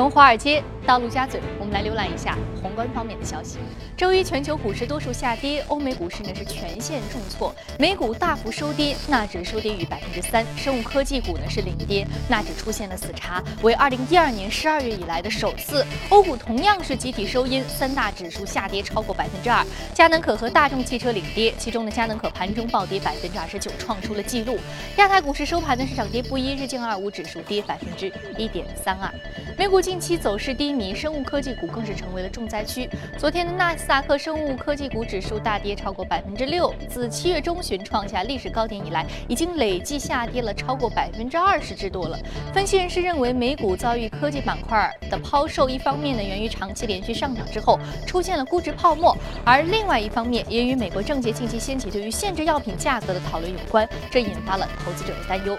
从华尔街到陆家嘴，我们来浏览一下宏观方面的消息。周一，全球股市多数下跌，欧美股市呢是全线重挫，美股大幅收跌，纳指收跌逾百分之三，生物科技股呢是领跌，纳指出现了死叉，为二零一二年十二月以来的首次。欧股同样是集体收阴，三大指数下跌超过百分之二，佳能可和大众汽车领跌，其中的佳能可盘中暴跌百分之二十九，创出了纪录。亚太股市收盘呢是涨跌不一，日经二五指数跌百分之一点三二。美股近期走势低迷，生物科技股更是成为了重灾区。昨天的纳斯达克生物科技股指数大跌超过百分之六，自七月中旬创下历史高点以来，已经累计下跌了超过百分之二十之多了。分析人士认为，美股遭遇科技板块的抛售，一方面呢源于长期连续上涨之后出现了估值泡沫，而另外一方面也与美国政界近期掀起对于限制药品价格的讨论有关，这引发了投资者的担忧。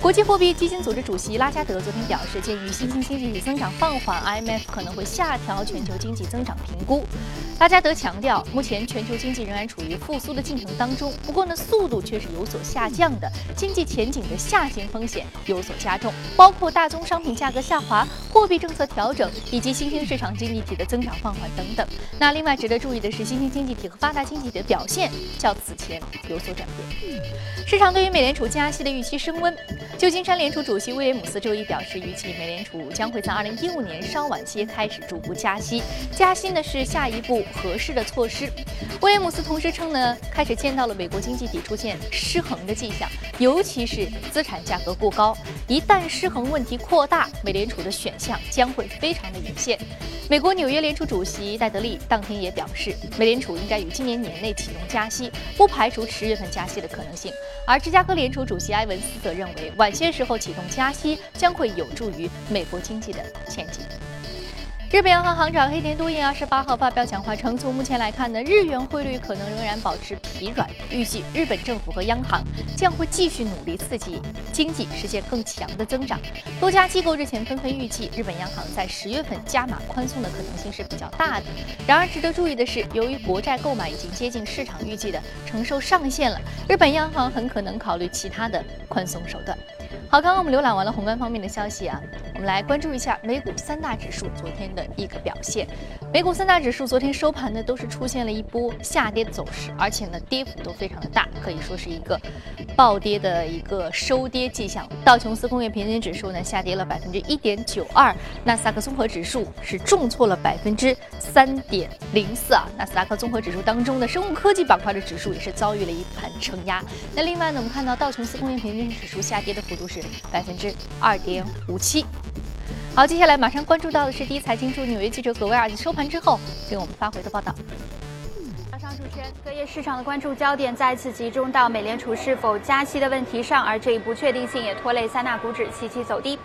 国际货币基金组织主席拉加德昨天表示，鉴于新兴经济增长放缓，IMF 可能会下调全球经济增长评估。拉加德强调，目前全球经济仍然处于复苏的进程当中，不过呢，速度却是有所下降的，经济前景的下行风险有所加重，包括大宗商品价格下滑、货币政策调整以及新兴市场经济体的增长放缓等等。那另外值得注意的是，新兴经济体和发达经济体的表现较此前有所转变。市场对于美联储加息的预期升温。旧金山联储主席威廉姆斯周一表示，预计美联储将会在2015年稍晚些开始逐步加息，加息呢是下一步合适的措施。威廉姆斯同时称呢，开始见到了美国经济体出现失衡的迹象，尤其是资产价格过高。一旦失衡问题扩大，美联储的选项将会非常的有限。美国纽约联储主席戴德利当天也表示，美联储应该于今年年内启动加息，不排除十月份加息的可能性。而芝加哥联储主席埃文斯则认为，晚些时候启动加息将会有助于美国经济的前景。日本央行行长黑田东彦二十八号发表讲话称，从目前来看呢，日元汇率可能仍然保持疲软，预计日本政府和央行将会继续努力刺激经济，实现更强的增长。多家机构日前纷纷预计，日本央行在十月份加码宽松的可能性是比较大的。然而，值得注意的是，由于国债购买已经接近市场预计的承受上限了，日本央行很可能考虑其他的宽松手段。好，刚刚我们浏览完了宏观方面的消息啊，我们来关注一下美股三大指数昨天的一个表现。美股三大指数昨天收盘呢，都是出现了一波下跌走势，而且呢，跌幅都非常的大，可以说是一个暴跌的一个收跌迹象。道琼斯工业平均指数呢，下跌了百分之一点九二，纳斯达克综合指数是重挫了百分之三点零四啊。纳斯达克综合指数当中的生物科技板块的指数也是遭遇了一盘承压。那另外呢，我们看到道琼斯工业平均指数下跌的幅度是。百分之二点五七。好，接下来马上关注到的是第一财经驻纽约记者葛威尔在收盘之后给我们发回的报道。早上主持人，隔夜市场的关注焦点再次集中到美联储是否加息的问题上，而这一不确定性也拖累三大股指齐齐走低。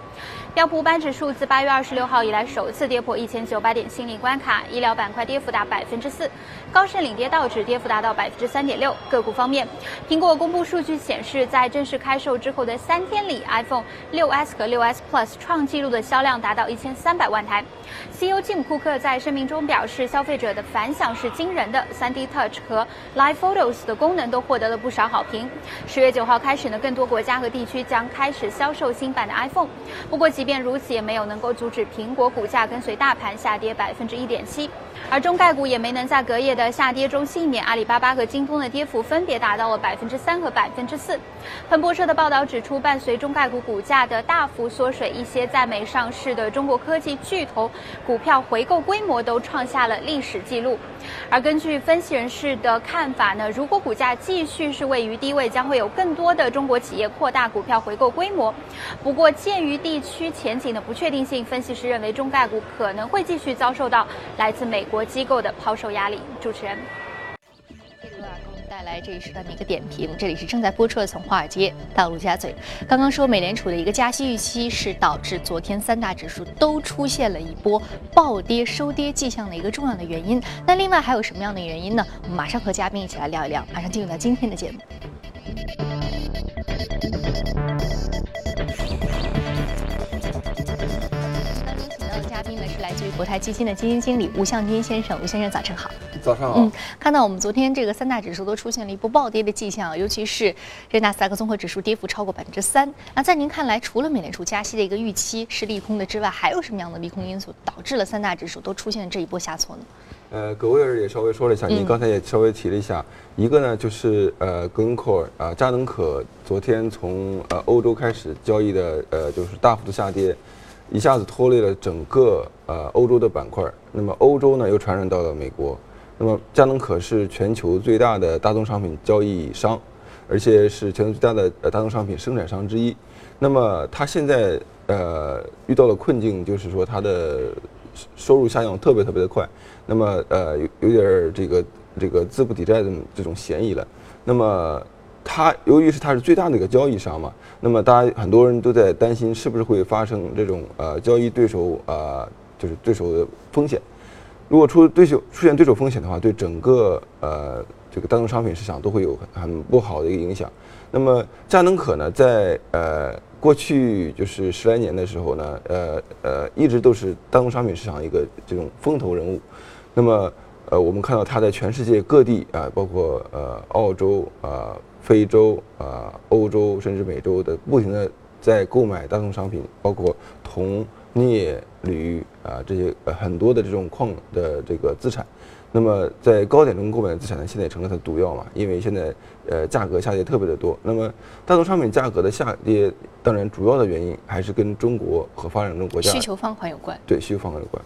标普五百指数自八月二十六号以来首次跌破一千九百点心理关卡，医疗板块跌幅达百分之四，高盛领跌道指跌幅达到百分之三点六。个股方面，苹果公布数据显示，在正式开售之后的三天里，iPhone 六 S 和六 S Plus 创纪录的销量达到一千三百万台。CEO 吉姆库克在声明中表示，消费者的反响是惊人的，3D Touch 和 Live Photos 的功能都获得了不少好评。十月九号开始呢，更多国家和地区将开始销售新版的 iPhone。不过，即便如此，也没有能够阻止苹果股价跟随大盘下跌百分之一点七，而中概股也没能在隔夜的下跌中幸免。阿里巴巴和京东的跌幅分别达到了百分之三和百分之四。彭博社的报道指出，伴随中概股股价的大幅缩水，一些在美上市的中国科技巨头股票回购规模都创下了历史记录。而根据分析人士的看法呢，如果股价继续是位于低位，将会有更多的中国企业扩大股票回购规模。不过，鉴于地区前景的不确定性，分析师认为中概股可能会继续遭受到来自美国机构的抛售压力。主持人。带来这一时段的一个点评，这里是正在播出的从华尔街到陆家嘴。刚刚说美联储的一个加息预期是导致昨天三大指数都出现了一波暴跌收跌迹象的一个重要的原因。那另外还有什么样的原因呢？我们马上和嘉宾一起来聊一聊。马上进入到今天的节目。呢是来自于国泰基金的基金经理吴向军先生，吴先生早晨好。早上好。嗯，看到我们昨天这个三大指数都出现了一波暴跌的迹象，尤其是这纳斯达克综合指数跌幅超过百分之三。那在您看来，除了美联储加息的一个预期是利空的之外，还有什么样的利空因素导致了三大指数都出现这一波下挫呢？呃，葛威尔也稍微说了一下，您刚才也稍微提了一下，一个呢就是呃，Glencore 啊，扎能可昨天从呃欧洲开始交易的呃，就是大幅度下跌，一下子拖累了整个呃欧洲的板块。那么欧洲呢又传染到了美国。那么嘉能可是全球最大的大宗商品交易商，而且是全球最大的呃大宗商品生产商之一。那么它现在呃遇到了困境，就是说它的收入下降特别特别的快。那么呃有有点儿这个这个资不抵债的这种嫌疑了。那么它由于是它是最大的一个交易商嘛，那么大家很多人都在担心是不是会发生这种呃交易对手啊就是对手的风险。如果出对手出现对手风险的话，对整个呃这个大宗商品市场都会有很很不好的一个影响。那么佳能可呢，在呃过去就是十来年的时候呢，呃呃一直都是大宗商品市场一个这种风头人物。那么，呃，我们看到它在全世界各地啊，包括呃澳洲啊、非洲啊、欧洲甚至美洲的，不停的在购买大宗商品，包括铜、镍、铝啊这些呃很多的这种矿的这个资产。那么在高点中购买的资产呢，现在也成了它的毒药嘛，因为现在呃价格下跌特别的多。那么大宗商品价格的下跌，当然主要的原因还是跟中国和发展中国家需求放缓有关。对，需求放缓有关。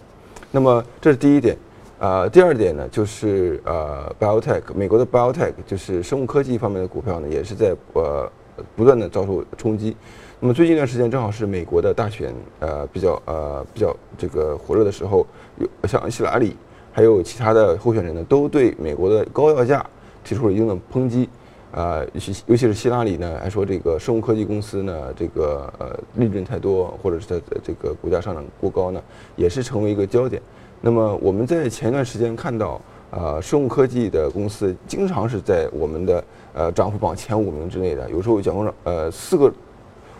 那么这是第一点。啊，第二点呢，就是呃，biotech，美国的 biotech 就是生物科技方面的股票呢，也是在呃不断的遭受冲击。那么最近一段时间正好是美国的大选，呃，比较呃比较这个火热的时候，有像希拉里还有其他的候选人呢，都对美国的高药价提出了一定的抨击。啊，尤其尤其是希拉里呢，还说这个生物科技公司呢，这个呃利润太多，或者是它的这个股价上涨过高呢，也是成为一个焦点。那么我们在前一段时间看到，呃，生物科技的公司经常是在我们的呃涨幅榜前五名之内的，有时候讲涨呃四个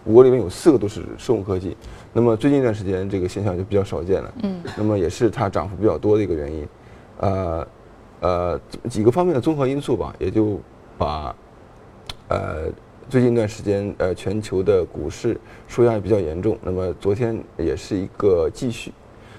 五个里面有四个都是生物科技。那么最近一段时间这个现象就比较少见了，嗯，那么也是它涨幅比较多的一个原因，呃呃几个方面的综合因素吧，也就把呃最近一段时间呃全球的股市受压比较严重，那么昨天也是一个继续，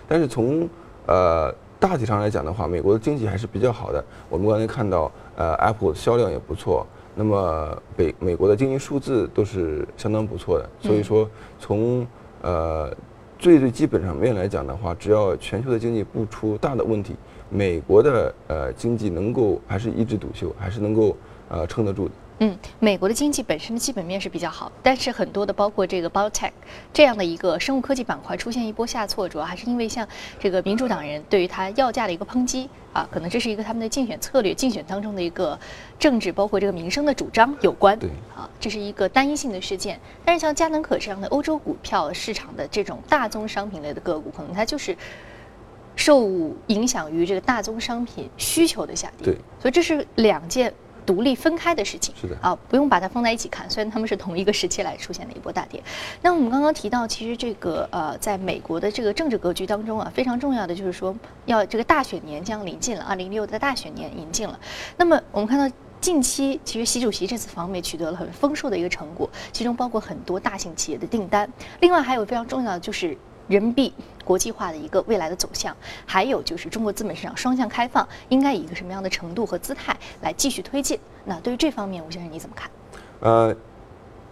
但是从呃，大体上来讲的话，美国的经济还是比较好的。我们刚才看到，呃，Apple 的销量也不错。那么，北美国的经济数字都是相当不错的。所以说，从呃最最基本上面来讲的话，只要全球的经济不出大的问题，美国的呃经济能够还是一枝独秀，还是能够呃撑得住的。嗯，美国的经济本身的基本面是比较好，但是很多的包括这个 biotech 这样的一个生物科技板块出现一波下挫，主要还是因为像这个民主党人对于它药价的一个抨击啊，可能这是一个他们的竞选策略、竞选当中的一个政治，包括这个民生的主张有关。对，啊，这是一个单一性的事件。但是像佳能可这样的欧洲股票市场的这种大宗商品类的个股，可能它就是受影响于这个大宗商品需求的下跌。对，所以这是两件。独立分开的事情是的啊，不用把它放在一起看。虽然他们是同一个时期来出现的一波大跌。那我们刚刚提到，其实这个呃，在美国的这个政治格局当中啊，非常重要的就是说，要这个大选年将临近了，二零一六的大选年临近了。那么我们看到近期，其实习主席这次访美取得了很丰硕的一个成果，其中包括很多大型企业的订单。另外还有非常重要的就是。人民币国际化的一个未来的走向，还有就是中国资本市场双向开放，应该以一个什么样的程度和姿态来继续推进？那对于这方面，吴先生你怎么看？呃，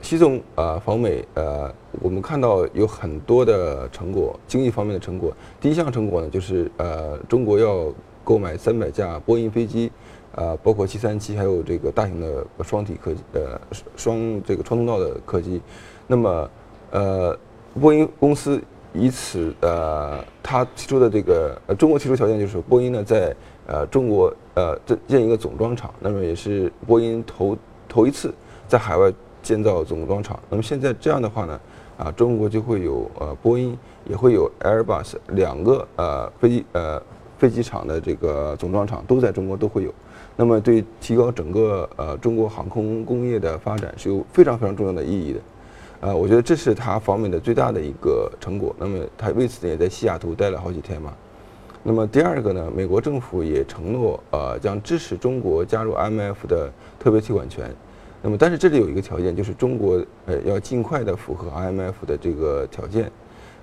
习总呃访美呃，我们看到有很多的成果，经济方面的成果。第一项成果呢，就是呃中国要购买三百架波音飞机，呃，包括七三七，还有这个大型的双体客机，呃双这个双通道的客机。那么呃，波音公司。以此，呃，他提出的这个，呃，中国提出条件就是波音呢在，呃，中国，呃，建建一个总装厂，那么也是波音头头一次在海外建造总装厂。那么现在这样的话呢，啊，中国就会有，呃，波音也会有 Airbus 两个，呃，飞机，呃，飞机场的这个总装厂都在中国都会有。那么对提高整个，呃，中国航空工业的发展是有非常非常重要的意义的。呃，我觉得这是他访美的最大的一个成果。那么他为此也在西雅图待了好几天嘛。那么第二个呢，美国政府也承诺呃将支持中国加入 IMF 的特别提款权。那么但是这里有一个条件，就是中国呃要尽快的符合 IMF 的这个条件。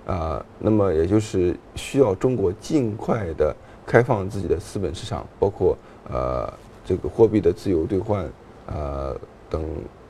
啊，那么也就是需要中国尽快的开放自己的资本市场，包括呃这个货币的自由兑换，呃等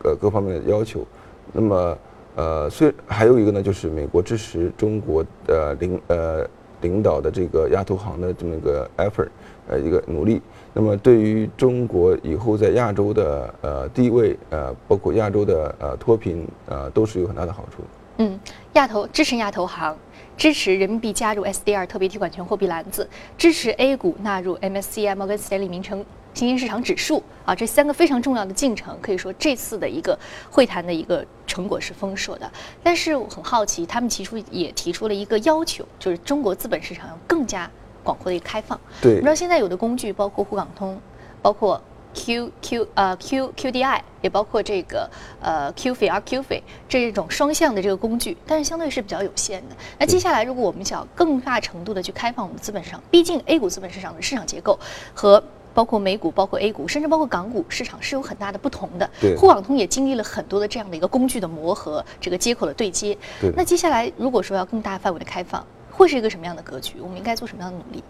呃各方面的要求。那么呃，虽还有一个呢，就是美国支持中国的领呃领导的这个亚投行的这么一个 effort，呃一个努力。那么对于中国以后在亚洲的呃地位，呃包括亚洲的呃脱贫，呃都是有很大的好处。嗯，亚投支持亚投行，支持人民币加入 SDR 特别提款权货币篮子，支持 A 股纳入 MSCI 摩根斯坦利名称新兴市场指数啊，这三个非常重要的进程，可以说这次的一个会谈的一个成果是丰硕的。但是我很好奇，他们提出也提出了一个要求，就是中国资本市场要更加广阔的一个开放。对，你知道现在有的工具，包括沪港通，包括。Q Q 呃 Q Q D I 也包括这个呃 Q F R Q F 这种双向的这个工具，但是相对是比较有限的。那接下来，如果我们想更大程度的去开放我们的资本市场，毕竟 A 股资本市场的市场结构和包括美股、包括 A 股，甚至包括港股市场是有很大的不同的。对，沪港通也经历了很多的这样的一个工具的磨合，这个接口的对接。对。那接下来，如果说要更大范围的开放，会是一个什么样的格局？我们应该做什么样的努力？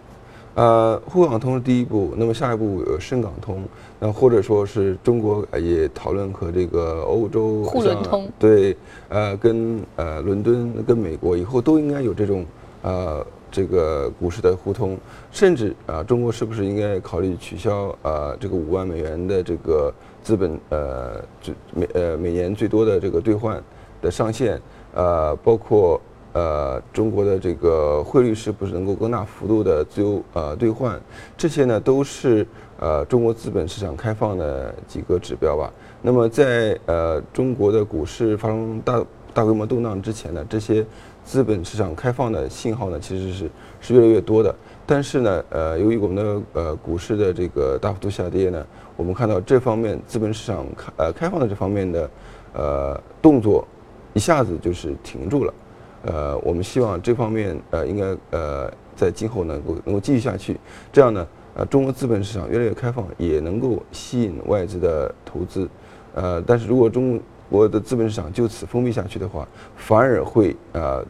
呃，沪港通是第一步，那么下一步有深港通，那或者说是中国也讨论和这个欧洲沪伦通，对，呃，跟呃伦敦跟美国以后都应该有这种呃这个股市的互通，甚至啊，中国是不是应该考虑取消呃这个五万美元的这个资本呃最每呃每年最多的这个兑换的上限，呃，包括。呃，中国的这个汇率是不是能够更大幅度的自由呃兑换？这些呢都是呃中国资本市场开放的几个指标吧。那么在呃中国的股市发生大大规模动荡之前呢，这些资本市场开放的信号呢其实是是越来越多的。但是呢，呃，由于我们的呃股市的这个大幅度下跌呢，我们看到这方面资本市场开呃开放的这方面的呃动作一下子就是停住了。呃，我们希望这方面呃，应该呃，在今后能够能够继续下去，这样呢，呃，中国资本市场越来越开放，也能够吸引外资的投资，呃，但是如果中国的资本市场就此封闭下去的话，反而会呃，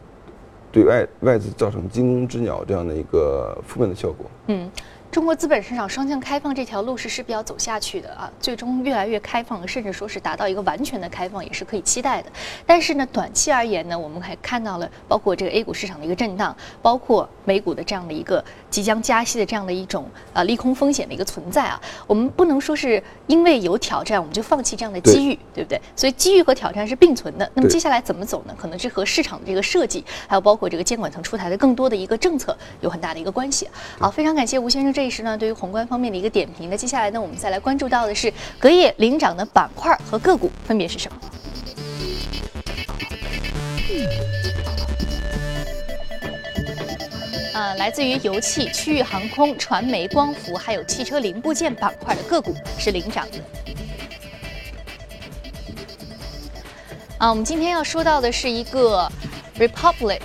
对外外资造成惊弓之鸟这样的一个负面的效果。嗯。中国资本市场双向开放这条路是势必要走下去的啊，最终越来越开放，甚至说是达到一个完全的开放也是可以期待的。但是呢，短期而言呢，我们还看到了包括这个 A 股市场的一个震荡，包括美股的这样的一个即将加息的这样的一种呃利空风险的一个存在啊。我们不能说是因为有挑战我们就放弃这样的机遇，对不对？所以机遇和挑战是并存的。那么接下来怎么走呢？可能是和市场的这个设计，还有包括这个监管层出台的更多的一个政策有很大的一个关系。好，非常感谢吴先生这。一时呢，对于宏观方面的一个点评。那接下来呢，我们再来关注到的是隔夜领涨的板块和个股分别是什么？呃，来自于油气、区域航空、传媒、光伏，还有汽车零部件板块的个股是领涨的。啊，我们今天要说到的是一个 Republic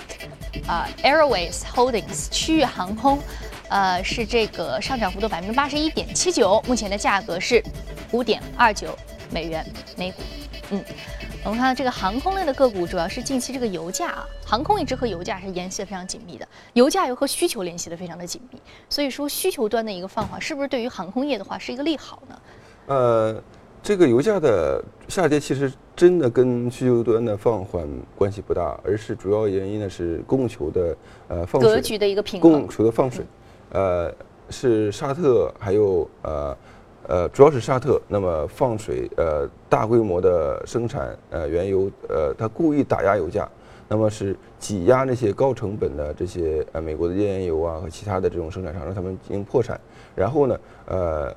啊 Airways Holdings 区域航空。呃，是这个上涨幅度百分之八十一点七九，目前的价格是五点二九美元每股。嗯，我们看到这个航空类的个股，主要是近期这个油价啊，航空一直和油价是联系的非常紧密的，油价又和需求联系的非常的紧密，所以说需求端的一个放缓，是不是对于航空业的话是一个利好呢？呃，这个油价的下跌其实真的跟需求端的放缓关系不大，而是主要原因呢是供求的呃放水，格局的一个平衡，供求的放水。呃，是沙特，还有呃，呃，主要是沙特。那么放水，呃，大规模的生产呃原油，呃，它故意打压油价，那么是挤压那些高成本的这些呃美国的页岩油啊和其他的这种生产商，让他们进行破产。然后呢，呃，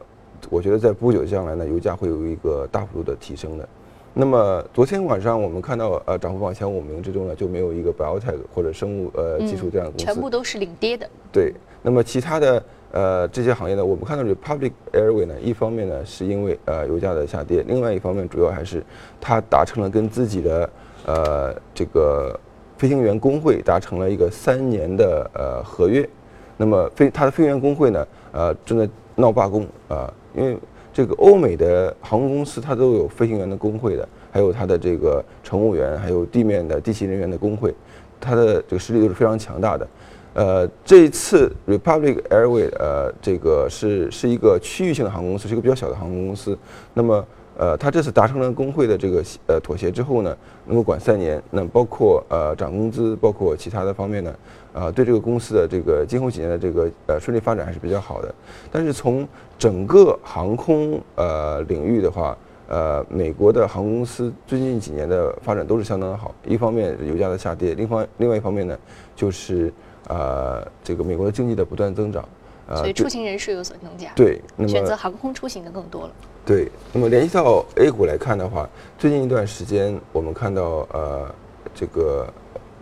我觉得在不久将来呢，油价会有一个大幅度的提升的。那么昨天晚上我们看到，呃，涨幅榜前五名之中呢，就没有一个 biotech 或者生物呃技术这样的公司，全部都是领跌的。对。那么其他的呃这些行业呢，我们看到 Republic Airway 呢，一方面呢是因为呃油价的下跌，另外一方面主要还是它达成了跟自己的呃这个飞行员工会达成了一个三年的呃合约。那么飞他的飞行员工会呢，呃正在闹罢工啊，因为这个欧美的航空公司它都有飞行员的工会的，还有它的这个乘务员，还有地面的地勤人员的工会，它的这个实力都是非常强大的。呃，这一次 Republic Airway 呃，这个是是一个区域性的航空公司，是一个比较小的航空公司。那么，呃，他这次达成了工会的这个呃妥协之后呢，能够管三年，那包括呃涨工资，包括其他的方面呢，啊，对这个公司的这个今后几年的这个呃顺利发展还是比较好的。但是从整个航空呃领域的话，呃，美国的航空公司最近几年的发展都是相当的好。一方面油价的下跌，另方另外一方面呢，就是呃，这个美国的经济的不断增长，呃，所以出行人数有所增加。对，那么选择航空出行的更多了。对，那么联系到 A 股来看的话，最近一段时间我们看到呃，这个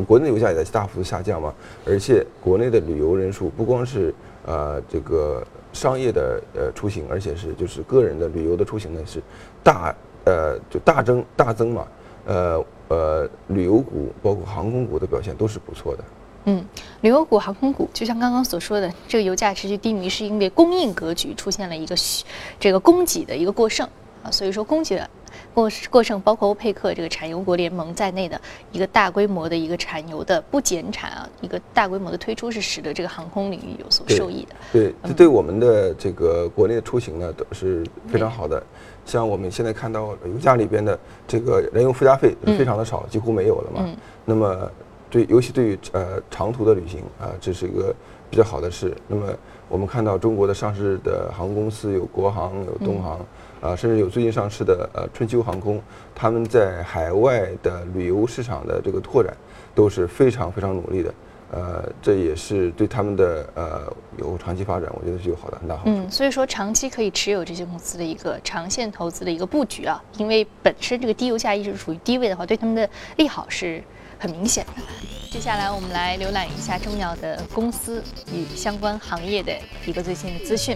国内油价也在大幅度下降嘛，而且国内的旅游人数不光是呃这个商业的呃出行，而且是就是个人的旅游的出行呢是大呃就大增大增嘛，呃呃旅游股包括航空股的表现都是不错的。嗯，旅游股、航空股，就像刚刚所说的，这个油价持续低迷，是因为供应格局出现了一个这个供给的一个过剩啊，所以说供给的过过剩，包括欧佩克这个产油国联盟在内的一个大规模的一个产油的不减产啊，一个大规模的推出，是使得这个航空领域有所受益的。对，这对我们的这个国内的出行呢都是非常好的。像我们现在看到油价里边的这个燃油附加费非常的少，几乎没有了嘛。那么对，尤其对于呃长途的旅行啊，这是一个比较好的事。那么我们看到中国的上市的航空公司有国航、有东航，啊，甚至有最近上市的呃春秋航空，他们在海外的旅游市场的这个拓展都是非常非常努力的。呃，这也是对他们的呃有长期发展，我觉得是有好的很大好处。嗯，所以说长期可以持有这些公司的一个长线投资的一个布局啊，因为本身这个低油价一直处于低位的话，对他们的利好是。很明显的。接下来我们来浏览一下重要的公司与相关行业的一个最新的资讯。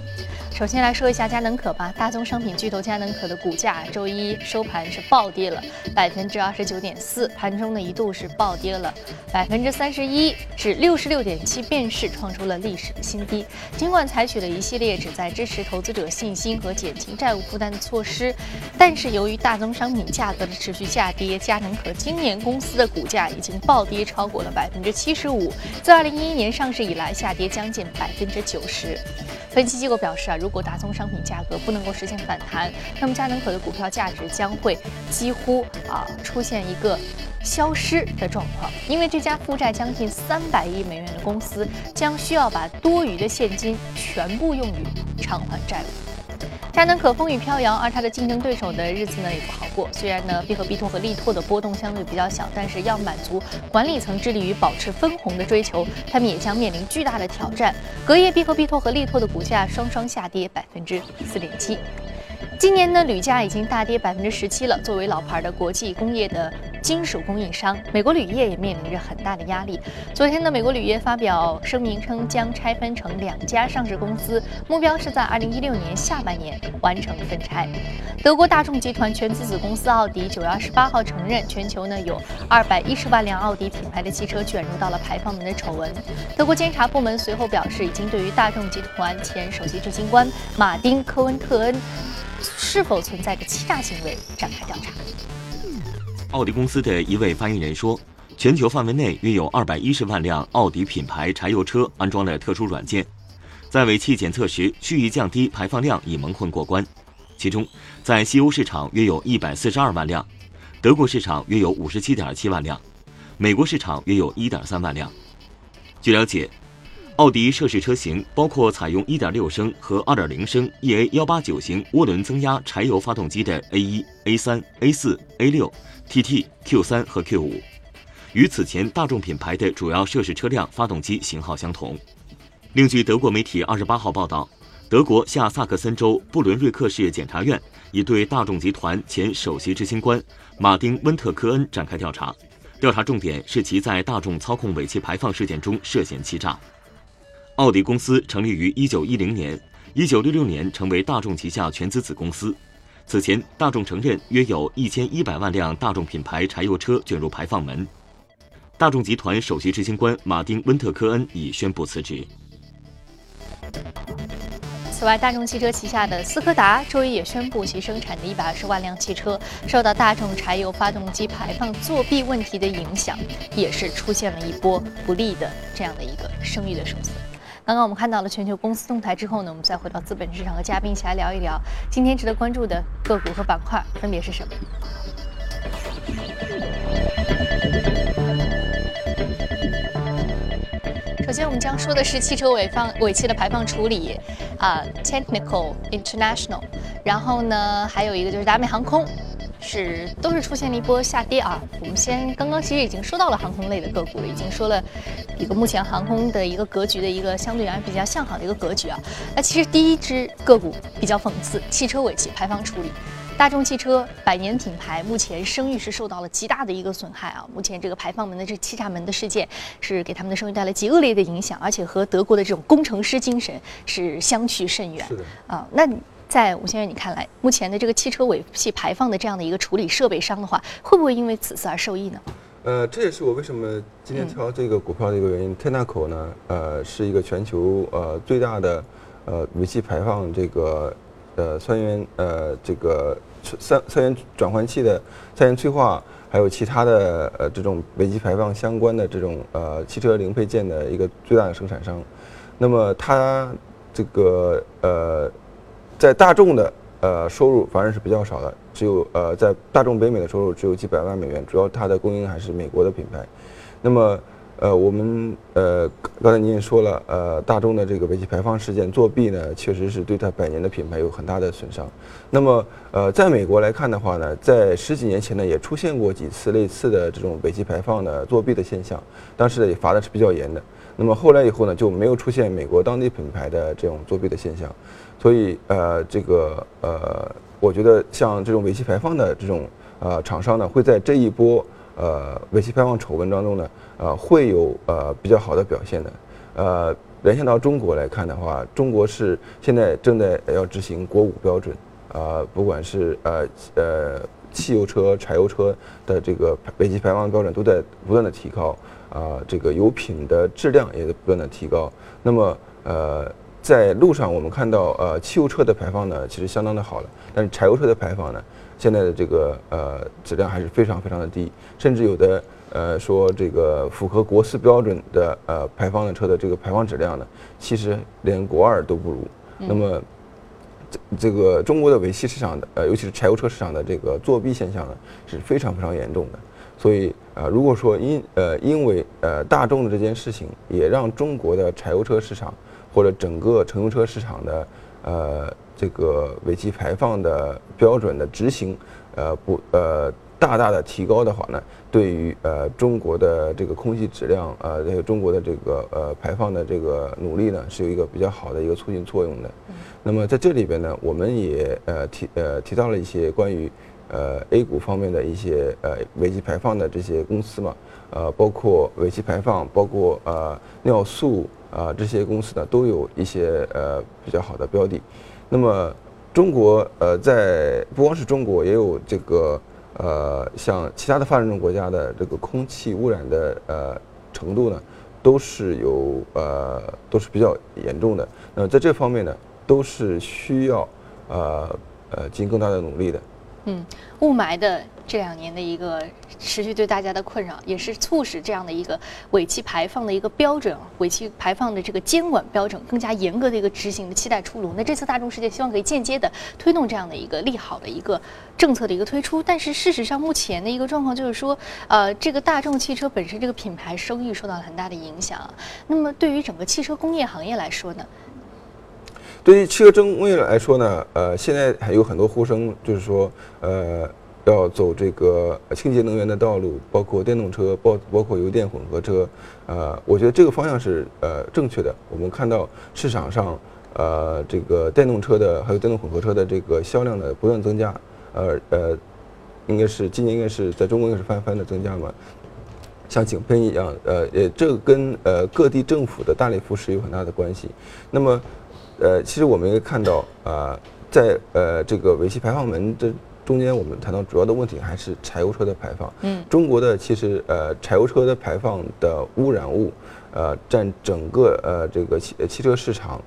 首先来说一下佳能可吧，大宗商品巨头佳能可的股价周一收盘是暴跌了百分之二十九点四，盘中呢一度是暴跌了百分之三十一，至六十六点七，便是创出了历史的新低。尽管采取了一系列旨在支持投资者信心和减轻债务负担的措施，但是由于大宗商品价格的持续下跌，佳能可今年公司的股价已经暴跌超过了百分之七十五，自二零一一年上市以来下跌将近百分之九十。分析机构表示啊，如果大宗商品价格不能够实现反弹，那么佳能可的股票价值将会几乎啊出现一个消失的状况，因为这家负债将近三百亿美元的公司将需要把多余的现金全部用于偿还债务。佳能可风雨飘摇，而它的竞争对手的日子呢也不好过。虽然呢，必和必拓和力拓的波动相对比较小，但是要满足管理层致力于保持分红的追求，他们也将面临巨大的挑战。隔夜，必和必拓和力拓的股价双双下跌百分之四点七。今年呢，铝价已经大跌百分之十七了。作为老牌的国际工业的金属供应商，美国铝业也面临着很大的压力。昨天呢，美国铝业发表声明称，将拆分成两家上市公司，目标是在二零一六年下半年完成分拆。德国大众集团全资子公司奥迪九月二十八号承认，全球呢有二百一十万辆奥迪品牌的汽车卷入到了排放门的丑闻。德国监察部门随后表示，已经对于大众集团前首席执行官马丁·科恩特恩。是否存在着欺诈行为展开调查？奥迪公司的一位发言人说，全球范围内约有二百一十万辆奥迪品牌柴油车安装了特殊软件，在尾气检测时蓄意降低排放量以蒙混过关。其中，在西欧市场约有一百四十二万辆，德国市场约有五十七点七万辆，美国市场约有一点三万辆。据了解。奥迪涉事车型包括采用1.6升和2.0升 EA189 型涡轮增压柴油发动机的 A1、A3、A4、A6、TT、Q3 和 Q5，与此前大众品牌的主要涉事车辆发动机型号相同。另据德国媒体28号报道，德国下萨克森州布伦瑞克市检察院已对大众集团前首席执行官马丁·温特科恩展开调查，调查重点是其在大众操控尾气排放事件中涉嫌欺诈。奥迪公司成立于一九一零年，一九六六年成为大众旗下全资子公司。此前，大众承认约有一千一百万辆大众品牌柴油车卷入排放门。大众集团首席执行官马丁·温特科恩已宣布辞职。此外，大众汽车旗下的斯柯达周一也宣布，其生产的一百二十万辆汽车受到大众柴油发动机排放作弊问题的影响，也是出现了一波不利的这样的一个声誉的受损。刚刚我们看到了全球公司动态之后呢，我们再回到资本市场和嘉宾一起来聊一聊今天值得关注的个股和板块分别是什么。首先，我们将说的是汽车尾放尾气的排放处理，啊，Technical International，然后呢，还有一个就是达美航空。是都是出现了一波下跌啊！我们先刚刚其实已经说到了航空类的个股了，已经说了一个目前航空的一个格局的一个相对而言比较向好的一个格局啊。那其实第一只个股比较讽刺，汽车尾气排放处理，大众汽车百年品牌目前声誉是受到了极大的一个损害啊！目前这个排放门的这欺诈门的事件是给他们的声誉带来极恶劣的影响，而且和德国的这种工程师精神是相去甚远。是的啊，那。在吴先生你看来，目前的这个汽车尾气排放的这样的一个处理设备商的话，会不会因为此次而受益呢？呃，这也是我为什么今天挑这个股票的一个原因。t e n a c o 呢，呃，是一个全球呃最大的呃尾气排放这个呃三元呃这个三三元转换器的三元催化，还有其他的呃这种尾气排放相关的这种呃汽车零配件的一个最大的生产商。那么它这个呃。在大众的呃收入反而是比较少的，只有呃在大众北美的收入只有几百万美元，主要它的供应还是美国的品牌。那么呃我们呃刚才您也说了，呃大众的这个尾气排放事件作弊呢，确实是对它百年的品牌有很大的损伤。那么呃在美国来看的话呢，在十几年前呢也出现过几次类似的这种尾气排放的作弊的现象，当时呢也罚的是比较严的。那么后来以后呢就没有出现美国当地品牌的这种作弊的现象。所以，呃，这个，呃，我觉得像这种尾气排放的这种，呃，厂商呢，会在这一波，呃，尾气排放丑闻当中呢，呃，会有呃比较好的表现的。呃，联想到中国来看的话，中国是现在正在要执行国五标准，啊，不管是呃呃汽油车、柴油车的这个尾气排放标准都在不断的提高，啊，这个油品的质量也在不断的提高。那么，呃。在路上，我们看到，呃，汽油车的排放呢，其实相当的好了，但是柴油车的排放呢，现在的这个呃质量还是非常非常的低，甚至有的呃说这个符合国四标准的呃排放的车的这个排放质量呢，其实连国二都不如。那么，这这个中国的尾气市场的呃，尤其是柴油车市场的这个作弊现象呢，是非常非常严重的。所以啊，如果说因呃因为呃大众的这件事情，也让中国的柴油车市场。或者整个乘用车市场的呃这个尾气排放的标准的执行，呃不呃大大的提高的话呢，对于呃中国的这个空气质量呃这个中国的这个呃排放的这个努力呢，是有一个比较好的一个促进作用的。那么在这里边呢，我们也呃提呃提到了一些关于呃 A 股方面的一些呃尾气排放的这些公司嘛，呃包括尾气排放，包括呃尿素。啊，这些公司呢都有一些呃比较好的标的。那么中国呃在不光是中国，也有这个呃像其他的发展中国家的这个空气污染的呃程度呢，都是有呃都是比较严重的。那在这方面呢，都是需要呃呃进行更大的努力的。嗯，雾霾的这两年的一个持续对大家的困扰，也是促使这样的一个尾气排放的一个标准，尾气排放的这个监管标准更加严格的一个执行的期待出炉。那这次大众世界希望可以间接的推动这样的一个利好的一个政策的一个推出，但是事实上目前的一个状况就是说，呃，这个大众汽车本身这个品牌收益受到了很大的影响。那么对于整个汽车工业行业来说呢？对于汽车工业来说呢，呃，现在还有很多呼声，就是说，呃，要走这个清洁能源的道路，包括电动车，包包括油电混合车，呃，我觉得这个方向是呃正确的。我们看到市场上，呃，这个电动车的还有电动混合车的这个销量的不断增加，呃呃，应该是今年应该是在中国应该是翻番的增加嘛，像井喷一样，呃，也这跟呃各地政府的大力扶持有很大的关系。那么。呃，其实我们也看到啊，在呃这个尾气排放门的中间，我们谈到主要的问题还是柴油车的排放。嗯，中国的其实呃柴油车的排放的污染物，呃占整个呃这个汽汽车市场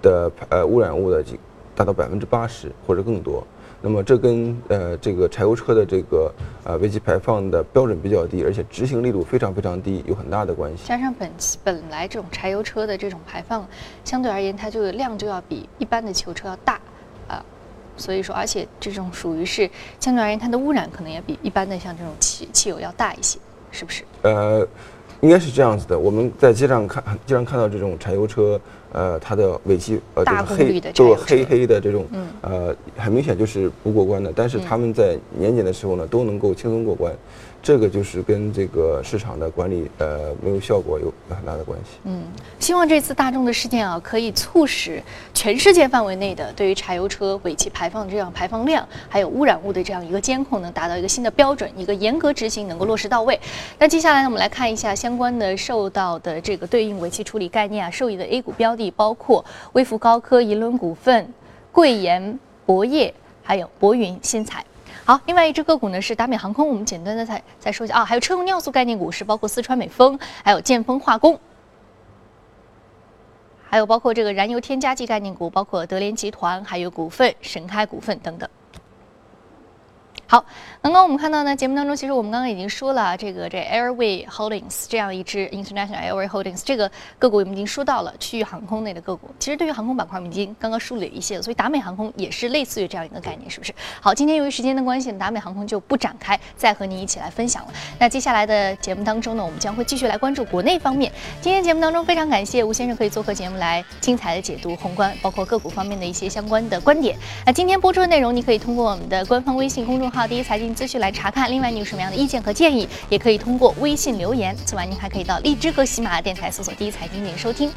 的呃污染物的几达到百分之八十或者更多。那么这跟呃这个柴油车的这个呃尾气排放的标准比较低，而且执行力度非常非常低，有很大的关系。加上本本来这种柴油车的这种排放，相对而言它就量就要比一般的汽油车要大啊，所以说而且这种属于是相对而言它的污染可能也比一般的像这种汽汽油要大一些，是不是？呃，应该是这样子的。我们在街上看，经常看到这种柴油车，呃，它的尾气呃就是黑的柴油车都是黑黑的这种，嗯。呃，很明显就是不过关的。但是嗯。他们在年检的时候呢，都能够轻松过关，这个就是跟这个市场的管理呃没有效果有很大的关系。嗯，希望这次大众的事件啊，可以促使全世界范围内的对于柴油车尾气排放的这样排放量，还有污染物的这样一个监控，能达到一个新的标准，一个严格执行能够落实到位。那接下来呢，我们来看一下相关的受到的这个对应尾气处理概念啊，受益的 A 股标的包括微福高科、银轮股份、贵研博业，还有博云新材。好，另外一只个股呢是达美航空，我们简单的再再说一下啊，还有车用尿素概念股是包括四川美丰，还有建丰化工。还有包括这个燃油添加剂概念股，包括德联集团、还有股份、神开股份等等。好，刚刚我们看到呢，节目当中其实我们刚刚已经说了，这个这 Airway Holdings 这样一支 International Airway Holdings 这个个股我们已经说到了区域航空内的个股。其实对于航空板块，我们已经刚刚梳理了一些，所以达美航空也是类似于这样一个概念，是不是？好，今天由于时间的关系，达美航空就不展开再和您一起来分享了。那接下来的节目当中呢，我们将会继续来关注国内方面。今天节目当中非常感谢吴先生可以做客节目来精彩的解读宏观，包括个股方面的一些相关的观点。那今天播出的内容，你可以通过我们的官方微信公众号“第一财经资讯”来查看。另外，你有什么样的意见和建议，也可以通过微信留言。此外，您还可以到荔枝和喜马拉雅电台搜索“第一财经”进行收听。